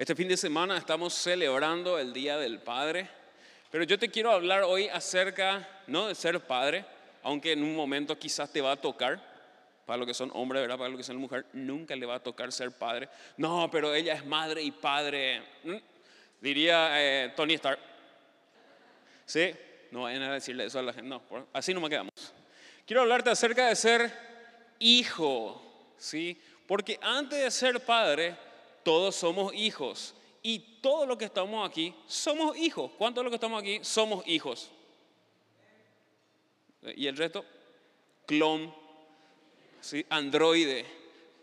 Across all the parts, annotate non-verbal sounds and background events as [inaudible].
Este fin de semana estamos celebrando el Día del Padre, pero yo te quiero hablar hoy acerca, no de ser padre, aunque en un momento quizás te va a tocar, para los que son hombres, ¿verdad? Para los que son mujer, nunca le va a tocar ser padre. No, pero ella es madre y padre. Diría eh, Tony Stark. ¿Sí? No vayan a decirle eso a la gente. No, así no me quedamos. Quiero hablarte acerca de ser hijo, ¿sí? Porque antes de ser padre, todos somos hijos. Y todos los que estamos aquí somos hijos. ¿Cuántos de los que estamos aquí somos hijos? ¿Y el resto? Clon, ¿sí? androide.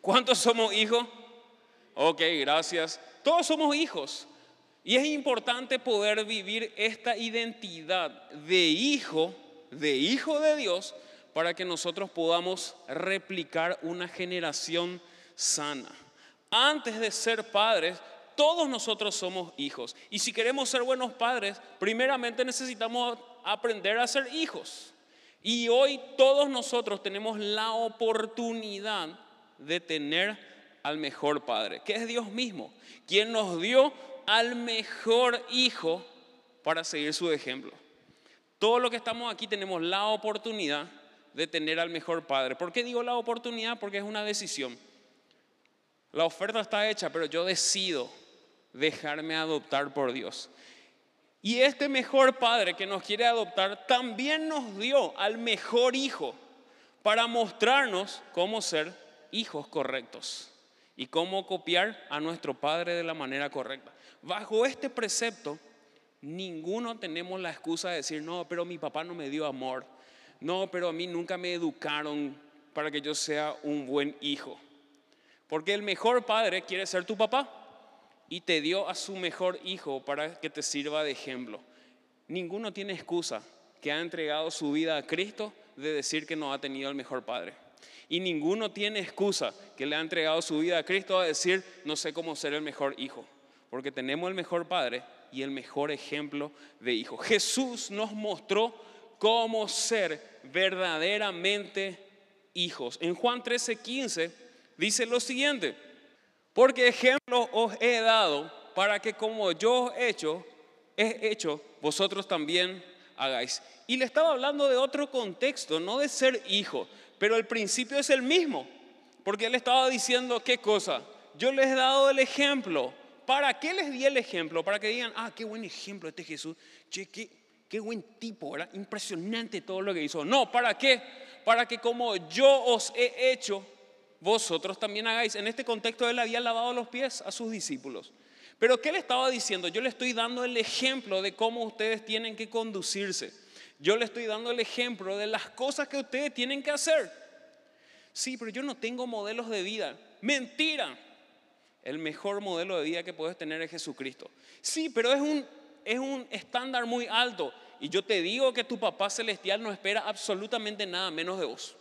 ¿Cuántos somos hijos? Ok, gracias. Todos somos hijos. Y es importante poder vivir esta identidad de hijo, de hijo de Dios, para que nosotros podamos replicar una generación sana. Antes de ser padres, todos nosotros somos hijos. Y si queremos ser buenos padres, primeramente necesitamos aprender a ser hijos. Y hoy todos nosotros tenemos la oportunidad de tener al mejor Padre, que es Dios mismo, quien nos dio al mejor Hijo para seguir su ejemplo. Todos los que estamos aquí tenemos la oportunidad de tener al mejor Padre. ¿Por qué digo la oportunidad? Porque es una decisión. La oferta está hecha, pero yo decido dejarme adoptar por Dios. Y este mejor padre que nos quiere adoptar también nos dio al mejor hijo para mostrarnos cómo ser hijos correctos y cómo copiar a nuestro padre de la manera correcta. Bajo este precepto, ninguno tenemos la excusa de decir, no, pero mi papá no me dio amor. No, pero a mí nunca me educaron para que yo sea un buen hijo. Porque el mejor padre quiere ser tu papá y te dio a su mejor hijo para que te sirva de ejemplo. Ninguno tiene excusa que ha entregado su vida a Cristo de decir que no ha tenido el mejor padre. Y ninguno tiene excusa que le ha entregado su vida a Cristo a decir no sé cómo ser el mejor hijo. Porque tenemos el mejor padre y el mejor ejemplo de hijo. Jesús nos mostró cómo ser verdaderamente hijos. En Juan 13:15 dice lo siguiente. Porque ejemplo os he dado para que como yo he hecho, he hecho, vosotros también hagáis. Y le estaba hablando de otro contexto, no de ser hijo, pero el principio es el mismo. Porque él estaba diciendo, ¿qué cosa? Yo les he dado el ejemplo. ¿Para qué les di el ejemplo? Para que digan, ah, qué buen ejemplo este Jesús. Che, qué, qué buen tipo, ¿verdad? Impresionante todo lo que hizo. No, ¿para qué? Para que como yo os he hecho, vosotros también hagáis. En este contexto él había lavado los pies a sus discípulos. Pero ¿qué le estaba diciendo? Yo le estoy dando el ejemplo de cómo ustedes tienen que conducirse. Yo le estoy dando el ejemplo de las cosas que ustedes tienen que hacer. Sí, pero yo no tengo modelos de vida. Mentira. El mejor modelo de vida que puedes tener es Jesucristo. Sí, pero es un, es un estándar muy alto. Y yo te digo que tu papá celestial no espera absolutamente nada menos de vos.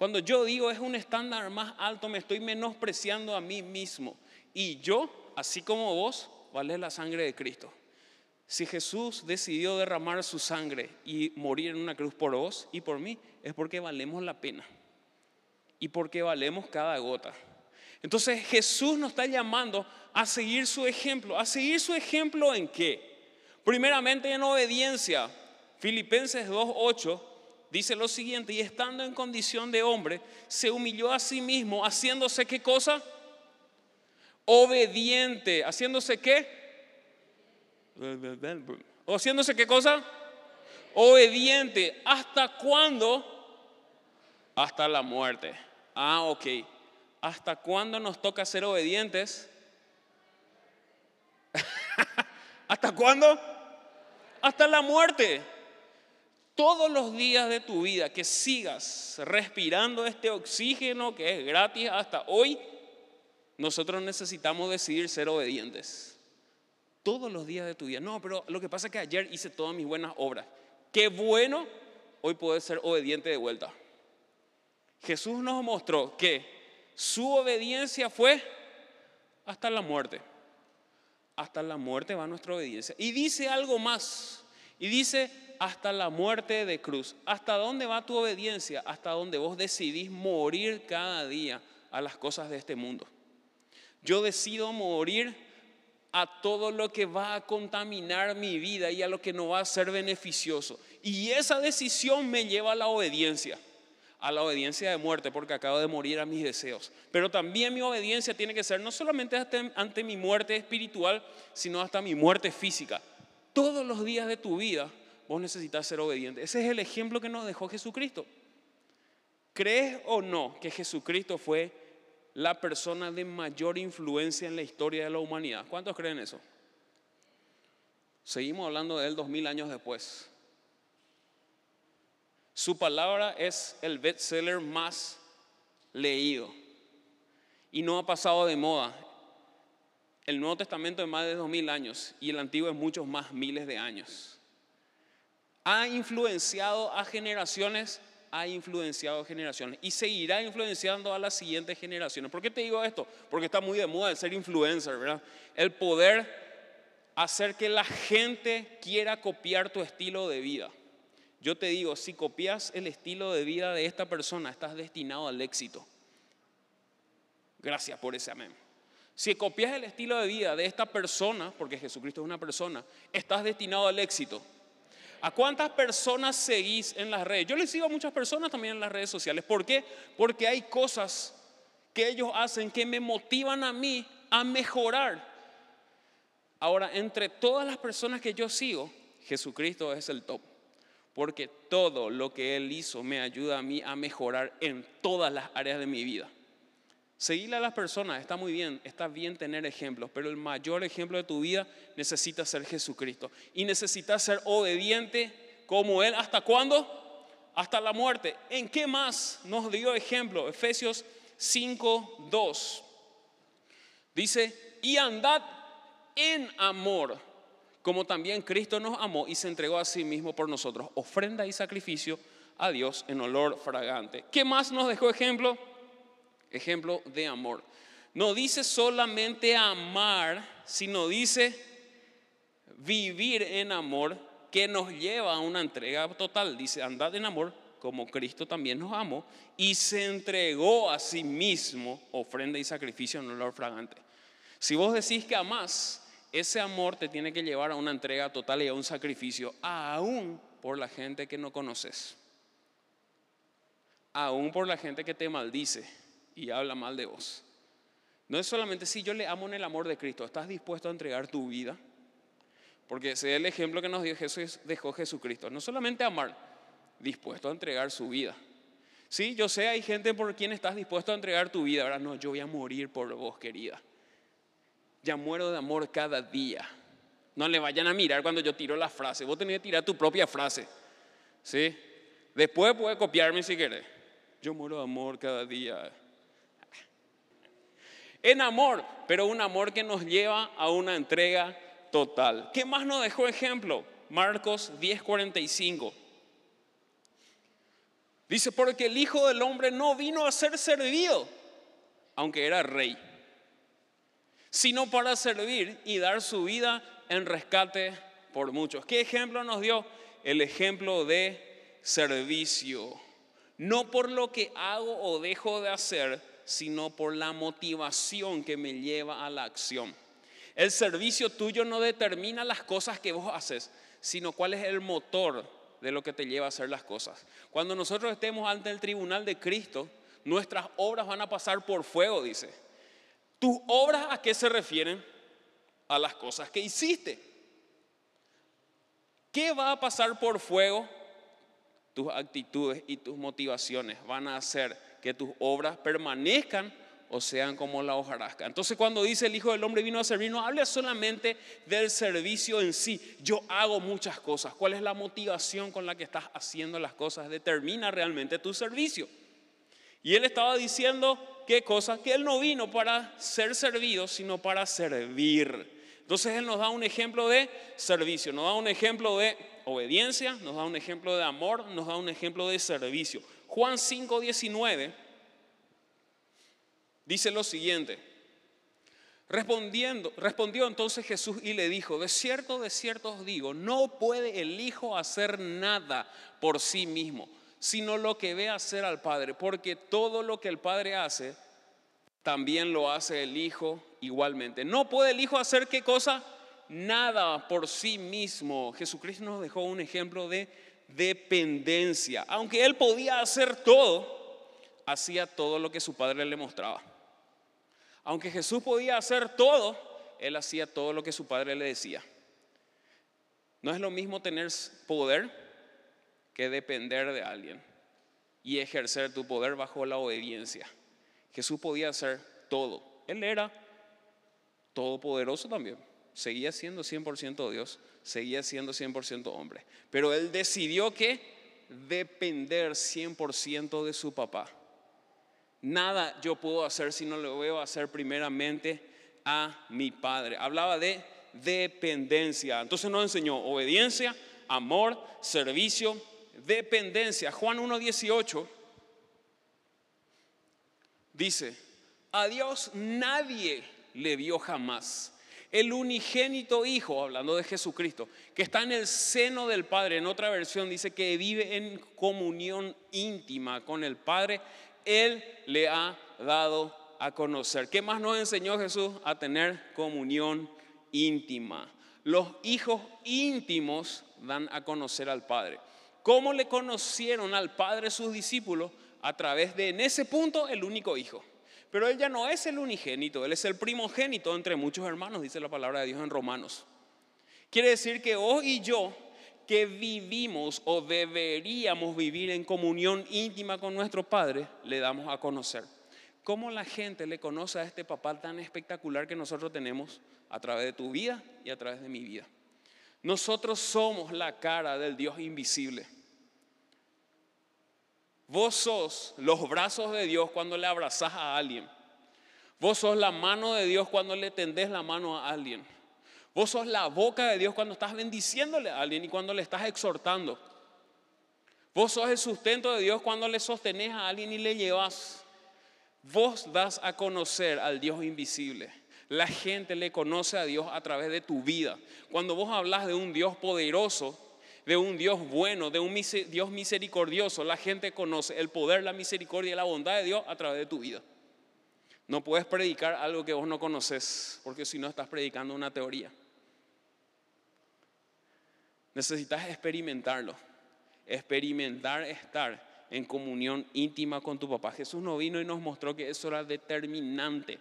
Cuando yo digo es un estándar más alto, me estoy menospreciando a mí mismo. Y yo, así como vos, vale la sangre de Cristo. Si Jesús decidió derramar su sangre y morir en una cruz por vos y por mí, es porque valemos la pena. Y porque valemos cada gota. Entonces Jesús nos está llamando a seguir su ejemplo. ¿A seguir su ejemplo en qué? Primeramente en obediencia. Filipenses 2.8 dice lo siguiente, y estando en condición de hombre, se humilló a sí mismo, haciéndose qué cosa? Obediente, haciéndose qué? ¿O haciéndose qué cosa? Obediente. ¿Hasta cuándo? Hasta la muerte. Ah, ok. ¿Hasta cuándo nos toca ser obedientes? [laughs] ¿Hasta cuándo? Hasta la muerte todos los días de tu vida que sigas respirando este oxígeno que es gratis hasta hoy, nosotros necesitamos decidir ser obedientes. Todos los días de tu vida. No, pero lo que pasa es que ayer hice todas mis buenas obras. Qué bueno, hoy puedes ser obediente de vuelta. Jesús nos mostró que su obediencia fue hasta la muerte. Hasta la muerte va nuestra obediencia. Y dice algo más. Y dice, hasta la muerte de cruz. ¿Hasta dónde va tu obediencia? Hasta donde vos decidís morir cada día a las cosas de este mundo. Yo decido morir a todo lo que va a contaminar mi vida y a lo que no va a ser beneficioso. Y esa decisión me lleva a la obediencia, a la obediencia de muerte, porque acabo de morir a mis deseos. Pero también mi obediencia tiene que ser no solamente ante mi muerte espiritual, sino hasta mi muerte física. Todos los días de tu vida vos necesitas ser obediente. Ese es el ejemplo que nos dejó Jesucristo. ¿Crees o no que Jesucristo fue la persona de mayor influencia en la historia de la humanidad? ¿Cuántos creen eso? Seguimos hablando de él dos mil años después. Su palabra es el bestseller más leído y no ha pasado de moda. El Nuevo Testamento es más de dos mil años y el Antiguo es muchos más miles de años. Ha influenciado a generaciones ha influenciado generaciones y seguirá influenciando a las siguientes generaciones. ¿Por qué te digo esto? Porque está muy de moda el ser influencer, ¿verdad? El poder hacer que la gente quiera copiar tu estilo de vida. Yo te digo, si copias el estilo de vida de esta persona, estás destinado al éxito. Gracias por ese amén. Si copias el estilo de vida de esta persona, porque Jesucristo es una persona, estás destinado al éxito. ¿A cuántas personas seguís en las redes? Yo les sigo a muchas personas también en las redes sociales. ¿Por qué? Porque hay cosas que ellos hacen que me motivan a mí a mejorar. Ahora, entre todas las personas que yo sigo, Jesucristo es el top. Porque todo lo que Él hizo me ayuda a mí a mejorar en todas las áreas de mi vida. Seguirle a las personas está muy bien, está bien tener ejemplos, pero el mayor ejemplo de tu vida necesita ser Jesucristo. Y necesitas ser obediente como Él. ¿Hasta cuándo? Hasta la muerte. ¿En qué más nos dio ejemplo? Efesios 5, 2. Dice, y andad en amor, como también Cristo nos amó y se entregó a sí mismo por nosotros, ofrenda y sacrificio a Dios en olor fragante. ¿Qué más nos dejó ejemplo? Ejemplo de amor. No dice solamente amar, sino dice vivir en amor que nos lleva a una entrega total. Dice, andad en amor como Cristo también nos amó y se entregó a sí mismo ofrenda y sacrificio en olor fragante. Si vos decís que amás, ese amor te tiene que llevar a una entrega total y a un sacrificio, aún por la gente que no conoces, aún por la gente que te maldice, y habla mal de vos. No es solamente si yo le amo en el amor de Cristo, ¿estás dispuesto a entregar tu vida? Porque ese es el ejemplo que nos dio Jesús, dejó Jesucristo. No solamente amar, dispuesto a entregar su vida. Sí, yo sé, hay gente por quien estás dispuesto a entregar tu vida. Ahora no, yo voy a morir por vos, querida. Ya muero de amor cada día. No le vayan a mirar cuando yo tiro la frase. Vos tenés que tirar tu propia frase. ¿Sí? Después puedes copiarme si querés. Yo muero de amor cada día en amor, pero un amor que nos lleva a una entrega total. ¿Qué más nos dejó ejemplo? Marcos 10:45. Dice, porque el Hijo del Hombre no vino a ser servido, aunque era rey, sino para servir y dar su vida en rescate por muchos. ¿Qué ejemplo nos dio? El ejemplo de servicio. No por lo que hago o dejo de hacer, sino por la motivación que me lleva a la acción. El servicio tuyo no determina las cosas que vos haces, sino cuál es el motor de lo que te lleva a hacer las cosas. Cuando nosotros estemos ante el tribunal de Cristo, nuestras obras van a pasar por fuego, dice. ¿Tus obras a qué se refieren? A las cosas que hiciste. ¿Qué va a pasar por fuego? Tus actitudes y tus motivaciones van a hacer que tus obras permanezcan o sean como la hojarasca. Entonces cuando dice el Hijo del Hombre vino a servir, no habla solamente del servicio en sí. Yo hago muchas cosas. ¿Cuál es la motivación con la que estás haciendo las cosas? Determina realmente tu servicio. Y él estaba diciendo qué cosa, que él no vino para ser servido, sino para servir. Entonces él nos da un ejemplo de servicio, nos da un ejemplo de obediencia, nos da un ejemplo de amor, nos da un ejemplo de servicio. Juan 5:19 dice lo siguiente. Respondiendo, respondió entonces Jesús y le dijo, de cierto, de cierto os digo, no puede el Hijo hacer nada por sí mismo, sino lo que ve hacer al Padre, porque todo lo que el Padre hace, también lo hace el Hijo igualmente. No puede el Hijo hacer qué cosa? Nada por sí mismo. Jesucristo nos dejó un ejemplo de dependencia. Aunque Él podía hacer todo, hacía todo lo que su Padre le mostraba. Aunque Jesús podía hacer todo, Él hacía todo lo que su Padre le decía. No es lo mismo tener poder que depender de alguien y ejercer tu poder bajo la obediencia. Jesús podía hacer todo. Él era todopoderoso también. Seguía siendo 100% Dios, seguía siendo 100% hombre. Pero él decidió que depender 100% de su papá. Nada yo puedo hacer si no lo a hacer primeramente a mi padre. Hablaba de dependencia. Entonces nos enseñó obediencia, amor, servicio, dependencia. Juan 1.18 dice, a Dios nadie le vio jamás. El unigénito Hijo, hablando de Jesucristo, que está en el seno del Padre, en otra versión dice que vive en comunión íntima con el Padre, Él le ha dado a conocer. ¿Qué más nos enseñó Jesús? A tener comunión íntima. Los hijos íntimos dan a conocer al Padre. ¿Cómo le conocieron al Padre sus discípulos? A través de, en ese punto, el único hijo. Pero él ya no es el unigénito, él es el primogénito entre muchos hermanos, dice la palabra de Dios en Romanos. Quiere decir que vos y yo, que vivimos o deberíamos vivir en comunión íntima con nuestro Padre, le damos a conocer. ¿Cómo la gente le conoce a este papá tan espectacular que nosotros tenemos a través de tu vida y a través de mi vida? Nosotros somos la cara del Dios invisible. Vos sos los brazos de Dios cuando le abrazás a alguien. Vos sos la mano de Dios cuando le tendés la mano a alguien. Vos sos la boca de Dios cuando estás bendiciéndole a alguien y cuando le estás exhortando. Vos sos el sustento de Dios cuando le sostenés a alguien y le llevas. Vos das a conocer al Dios invisible. La gente le conoce a Dios a través de tu vida. Cuando vos hablas de un Dios poderoso, de un Dios bueno, de un Dios misericordioso, la gente conoce el poder, la misericordia y la bondad de Dios a través de tu vida. No puedes predicar algo que vos no conoces, porque si no estás predicando una teoría. Necesitas experimentarlo, experimentar estar en comunión íntima con tu papá. Jesús no vino y nos mostró que eso era determinante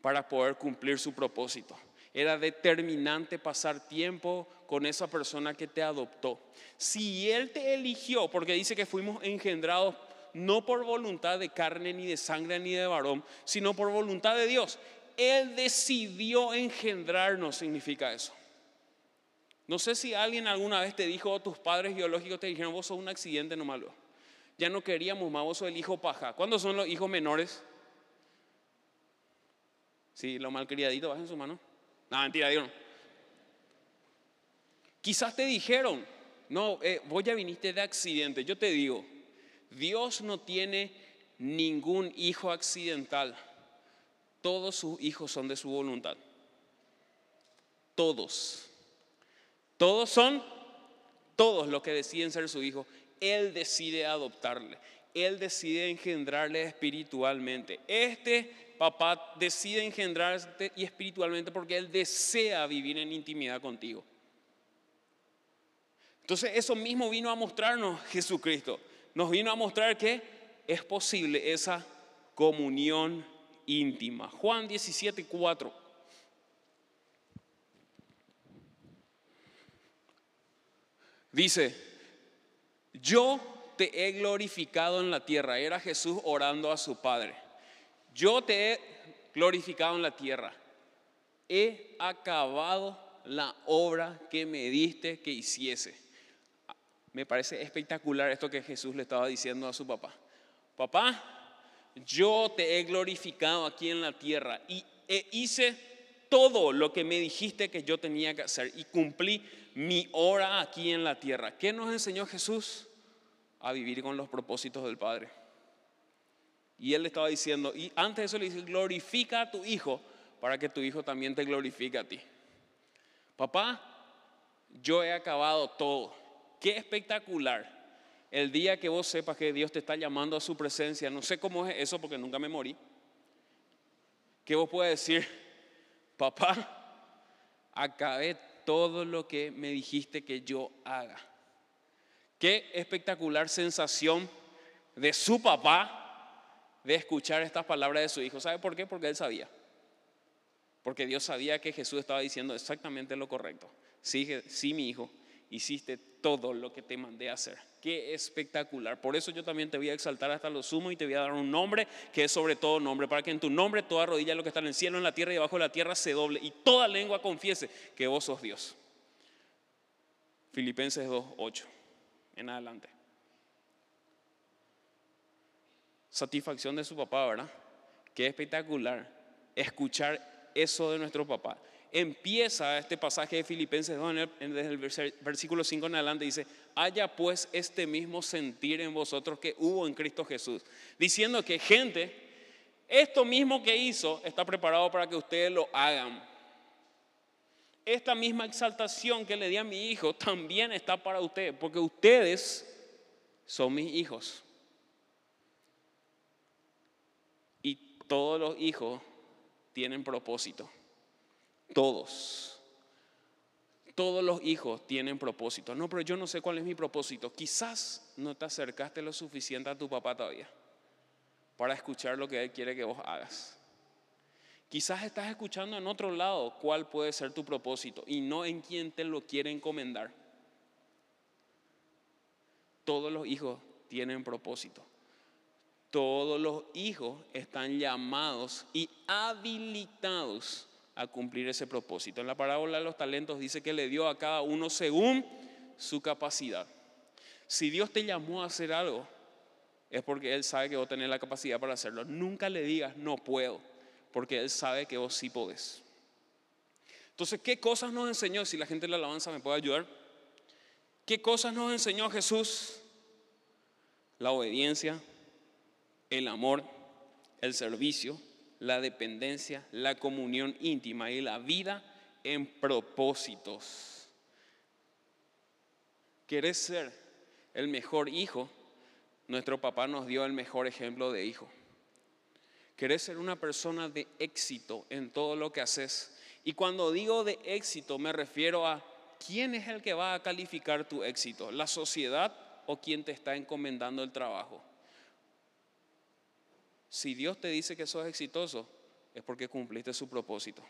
para poder cumplir su propósito. Era determinante pasar tiempo con esa persona que te adoptó. Si Él te eligió, porque dice que fuimos engendrados no por voluntad de carne, ni de sangre, ni de varón, sino por voluntad de Dios. Él decidió engendrarnos, significa eso. No sé si alguien alguna vez te dijo, o tus padres biológicos te dijeron, vos sos un accidente no malo. Ya no queríamos más, vos sos el hijo paja. ¿Cuándo son los hijos menores? Sí, lo malcriadito, bajen su mano. No, mentira, digo. Quizás te dijeron, no, eh, vos ya viniste de accidente. Yo te digo, Dios no tiene ningún hijo accidental. Todos sus hijos son de su voluntad. Todos. Todos son, todos los que deciden ser su hijo. Él decide adoptarle. Él decide engendrarle espiritualmente. Este papá decide engendrarte y espiritualmente porque Él desea vivir en intimidad contigo. Entonces eso mismo vino a mostrarnos Jesucristo. Nos vino a mostrar que es posible esa comunión íntima. Juan 17, 4. Dice, yo te he glorificado en la tierra. Era Jesús orando a su Padre yo te he glorificado en la tierra, he acabado la obra que me diste que hiciese. Me parece espectacular esto que Jesús le estaba diciendo a su papá. Papá, yo te he glorificado aquí en la tierra y hice todo lo que me dijiste que yo tenía que hacer y cumplí mi hora aquí en la tierra. ¿Qué nos enseñó Jesús? A vivir con los propósitos del Padre. Y él le estaba diciendo, y antes de eso le dice, glorifica a tu hijo para que tu hijo también te glorifique a ti. Papá, yo he acabado todo. Qué espectacular. El día que vos sepas que Dios te está llamando a su presencia, no sé cómo es eso porque nunca me morí. que vos puedas decir, papá, acabé todo lo que me dijiste que yo haga. Qué espectacular sensación de su papá de escuchar estas palabras de su hijo. ¿Sabe por qué? Porque él sabía. Porque Dios sabía que Jesús estaba diciendo exactamente lo correcto. Sí, sí, mi hijo, hiciste todo lo que te mandé a hacer. Qué espectacular. Por eso yo también te voy a exaltar hasta lo sumo y te voy a dar un nombre que es sobre todo nombre, para que en tu nombre toda rodilla lo que está en el cielo, en la tierra y debajo de la tierra se doble y toda lengua confiese que vos sos Dios. Filipenses 2, 8 en adelante. Satisfacción de su papá, ¿verdad? Qué espectacular escuchar eso de nuestro papá. Empieza este pasaje de Filipenses 2, desde el versículo 5 en adelante, dice, haya pues este mismo sentir en vosotros que hubo en Cristo Jesús. Diciendo que gente, esto mismo que hizo está preparado para que ustedes lo hagan. Esta misma exaltación que le di a mi hijo también está para ustedes, porque ustedes son mis hijos. Y todos los hijos tienen propósito. Todos. Todos los hijos tienen propósito. No, pero yo no sé cuál es mi propósito. Quizás no te acercaste lo suficiente a tu papá todavía para escuchar lo que él quiere que vos hagas. Quizás estás escuchando en otro lado cuál puede ser tu propósito y no en quién te lo quiere encomendar. Todos los hijos tienen propósito. Todos los hijos están llamados y habilitados a cumplir ese propósito. En la parábola de los talentos dice que le dio a cada uno según su capacidad. Si Dios te llamó a hacer algo, es porque Él sabe que vos tenés la capacidad para hacerlo. Nunca le digas no puedo porque Él sabe que vos sí podés. Entonces, ¿qué cosas nos enseñó? Si la gente de la alabanza me puede ayudar. ¿Qué cosas nos enseñó Jesús? La obediencia, el amor, el servicio, la dependencia, la comunión íntima y la vida en propósitos. ¿Querés ser el mejor hijo? Nuestro papá nos dio el mejor ejemplo de hijo. Querés ser una persona de éxito en todo lo que haces. Y cuando digo de éxito me refiero a quién es el que va a calificar tu éxito, la sociedad o quién te está encomendando el trabajo. Si Dios te dice que sos exitoso, es porque cumpliste su propósito.